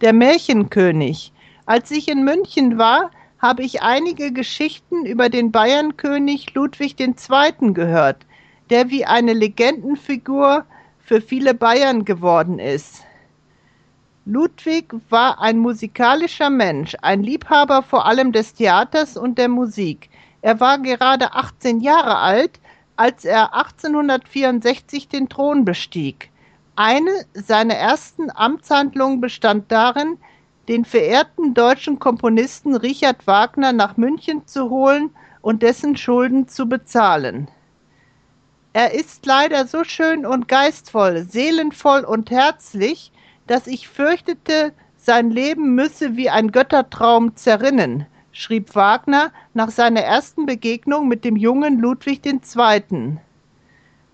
Der Märchenkönig. Als ich in München war, habe ich einige Geschichten über den Bayernkönig Ludwig II. gehört, der wie eine Legendenfigur für viele Bayern geworden ist. Ludwig war ein musikalischer Mensch, ein Liebhaber vor allem des Theaters und der Musik. Er war gerade 18 Jahre alt, als er 1864 den Thron bestieg. Eine seiner ersten Amtshandlungen bestand darin, den verehrten deutschen Komponisten Richard Wagner nach München zu holen und dessen Schulden zu bezahlen. Er ist leider so schön und geistvoll, seelenvoll und herzlich, dass ich fürchtete, sein Leben müsse wie ein Göttertraum zerrinnen, schrieb Wagner nach seiner ersten Begegnung mit dem jungen Ludwig II.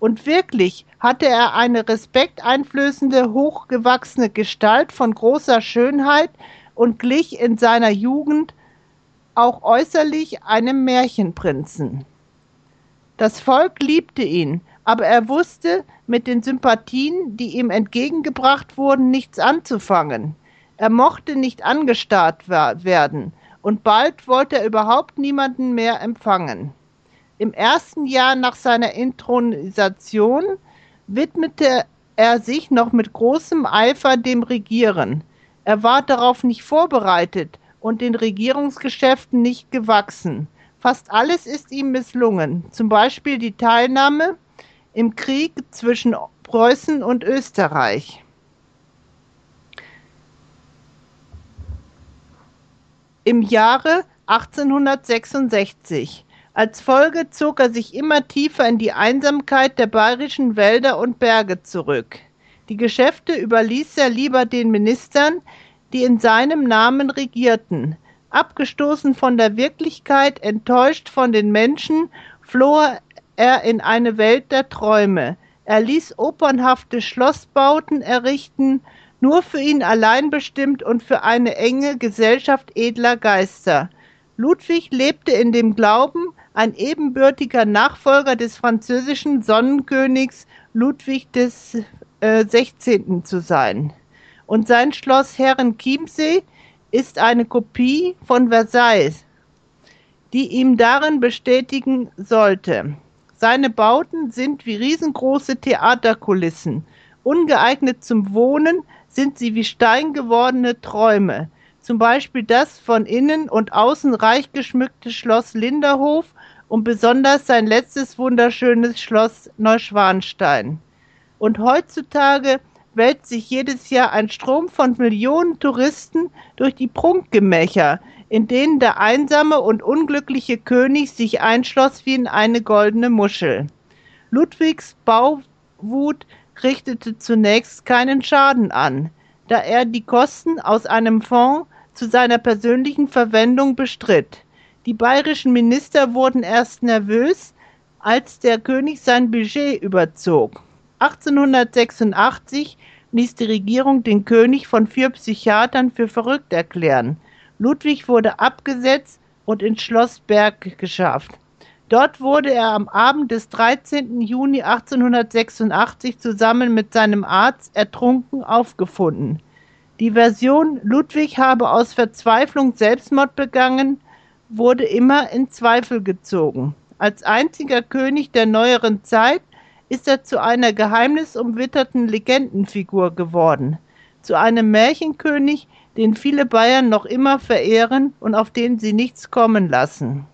Und wirklich hatte er eine respekteinflößende, hochgewachsene Gestalt von großer Schönheit und glich in seiner Jugend auch äußerlich einem Märchenprinzen. Das Volk liebte ihn, aber er wusste mit den Sympathien, die ihm entgegengebracht wurden, nichts anzufangen. Er mochte nicht angestarrt werden, und bald wollte er überhaupt niemanden mehr empfangen. Im ersten Jahr nach seiner Intronisation widmete er sich noch mit großem Eifer dem Regieren. Er war darauf nicht vorbereitet und den Regierungsgeschäften nicht gewachsen. Fast alles ist ihm misslungen, zum Beispiel die Teilnahme im Krieg zwischen Preußen und Österreich. Im Jahre 1866. Als Folge zog er sich immer tiefer in die Einsamkeit der bayerischen Wälder und Berge zurück. Die Geschäfte überließ er lieber den Ministern, die in seinem Namen regierten. Abgestoßen von der Wirklichkeit, enttäuscht von den Menschen, floh er in eine Welt der Träume. Er ließ opernhafte Schlossbauten errichten, nur für ihn allein bestimmt und für eine enge Gesellschaft edler Geister. Ludwig lebte in dem Glauben, ein ebenbürtiger Nachfolger des französischen Sonnenkönigs Ludwig des äh, 16. zu sein. Und sein Schloss Herrenchiemsee ist eine Kopie von Versailles, die ihm darin bestätigen sollte. Seine Bauten sind wie riesengroße Theaterkulissen. Ungeeignet zum Wohnen sind sie wie steingewordene Träume. Zum Beispiel das von innen und außen reich geschmückte Schloss Linderhof und besonders sein letztes wunderschönes Schloss Neuschwanstein. Und heutzutage wälzt sich jedes Jahr ein Strom von Millionen Touristen durch die Prunkgemächer, in denen der einsame und unglückliche König sich einschloss wie in eine goldene Muschel. Ludwigs Bauwut richtete zunächst keinen Schaden an, da er die Kosten aus einem Fonds zu seiner persönlichen Verwendung bestritt. Die bayerischen Minister wurden erst nervös, als der König sein Budget überzog. 1886 ließ die Regierung den König von vier Psychiatern für verrückt erklären. Ludwig wurde abgesetzt und ins Schloss Berg geschafft. Dort wurde er am Abend des 13. Juni 1886 zusammen mit seinem Arzt ertrunken aufgefunden. Die Version, Ludwig habe aus Verzweiflung Selbstmord begangen, wurde immer in Zweifel gezogen. Als einziger König der neueren Zeit ist er zu einer geheimnisumwitterten Legendenfigur geworden, zu einem Märchenkönig, den viele Bayern noch immer verehren und auf den sie nichts kommen lassen.